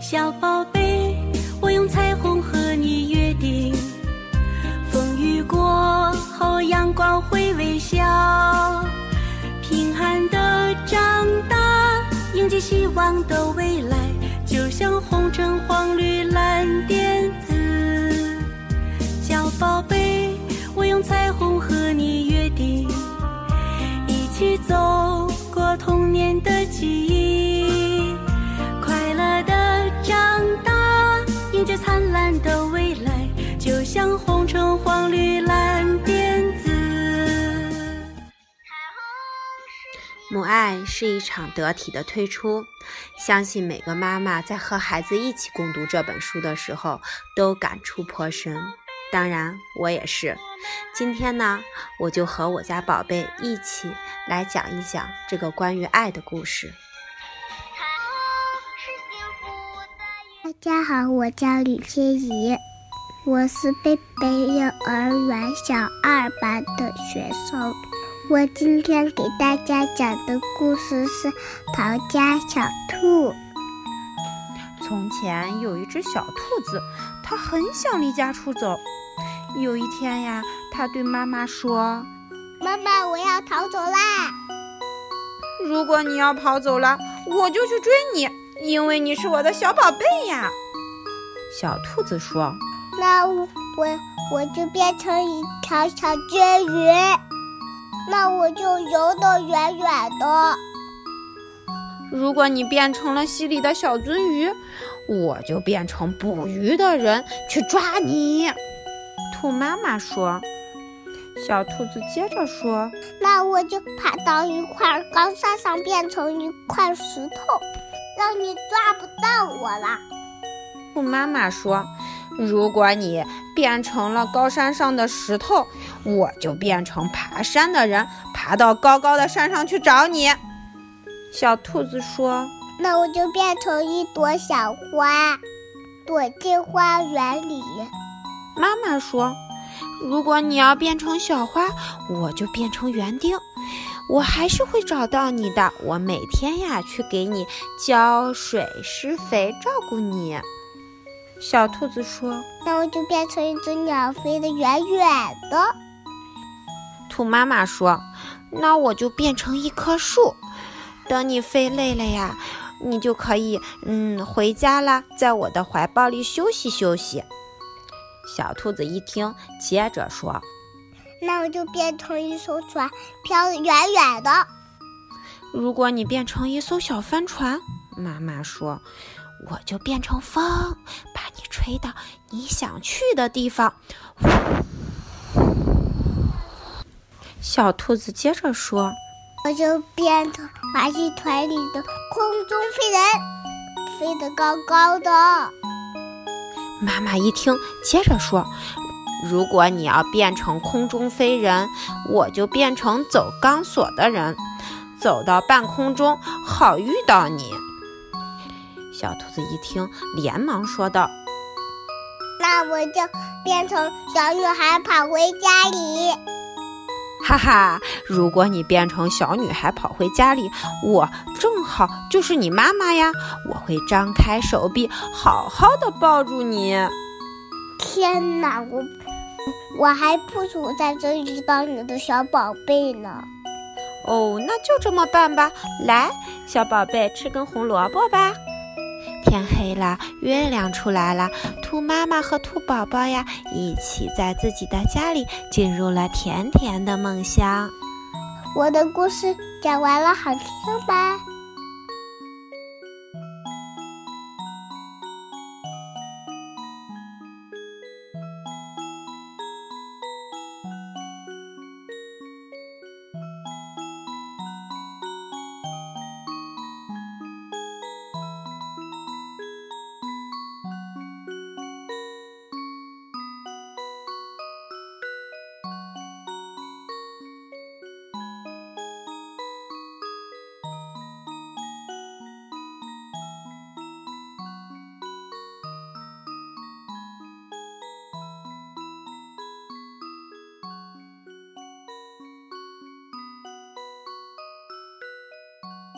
小宝贝，我用彩虹和你约定，风雨过后阳光会微笑，平安的长大，迎接希望的未来，就像红橙黄绿蓝靛彩虹和你约定，一起走过童年的记忆，快乐的长大，迎接灿烂的未来，就像红橙黄绿蓝靛紫。母爱是一场得体的退出，相信每个妈妈在和孩子一起共读这本书的时候，都感触颇深。当然，我也是。今天呢，我就和我家宝贝一起来讲一讲这个关于爱的故事。大家好，我叫吕千怡，我是贝贝幼儿园小二班的学生。我今天给大家讲的故事是《逃家小兔》。从前有一只小兔子，它很想离家出走。有一天呀，他对妈妈说：“妈妈，我要逃走啦！如果你要跑走了，我就去追你，因为你是我的小宝贝呀。”小兔子说：“那我我就变成一条小金鱼，那我就游得远远的。如果你变成了溪里的小鳟鱼，我就变成捕鱼的人去抓你。”兔妈妈说：“小兔子接着说，那我就爬到一块高山上，变成一块石头，让你抓不到我了。”兔妈妈说：“如果你变成了高山上的石头，我就变成爬山的人，爬到高高的山上去找你。”小兔子说：“那我就变成一朵小花，躲进花园里。”妈妈说：“如果你要变成小花，我就变成园丁，我还是会找到你的。我每天呀去给你浇水、施肥，照顾你。”小兔子说：“那我就变成一只鸟，飞得远远的。”兔妈妈说：“那我就变成一棵树，等你飞累了呀，你就可以嗯回家啦，在我的怀抱里休息休息。”小兔子一听，接着说：“那我就变成一艘船，飘得远远的。”如果你变成一艘小帆船，妈妈说：“我就变成风，把你吹到你想去的地方。”小兔子接着说：“我就变成马戏团里的空中飞人，飞得高高的。”妈妈一听，接着说：“如果你要变成空中飞人，我就变成走钢索的人，走到半空中，好遇到你。”小兔子一听，连忙说道：“那我就变成小女孩，跑回家里。”哈哈，如果你变成小女孩跑回家里，我正好就是你妈妈呀！我会张开手臂，好好的抱住你。天哪，我我还不如在这里当你的小宝贝呢。哦，那就这么办吧。来，小宝贝，吃根红萝卜吧。天黑了，月亮出来了，兔妈妈和兔宝宝呀，一起在自己的家里进入了甜甜的梦乡。我的故事讲完了，好听吗？you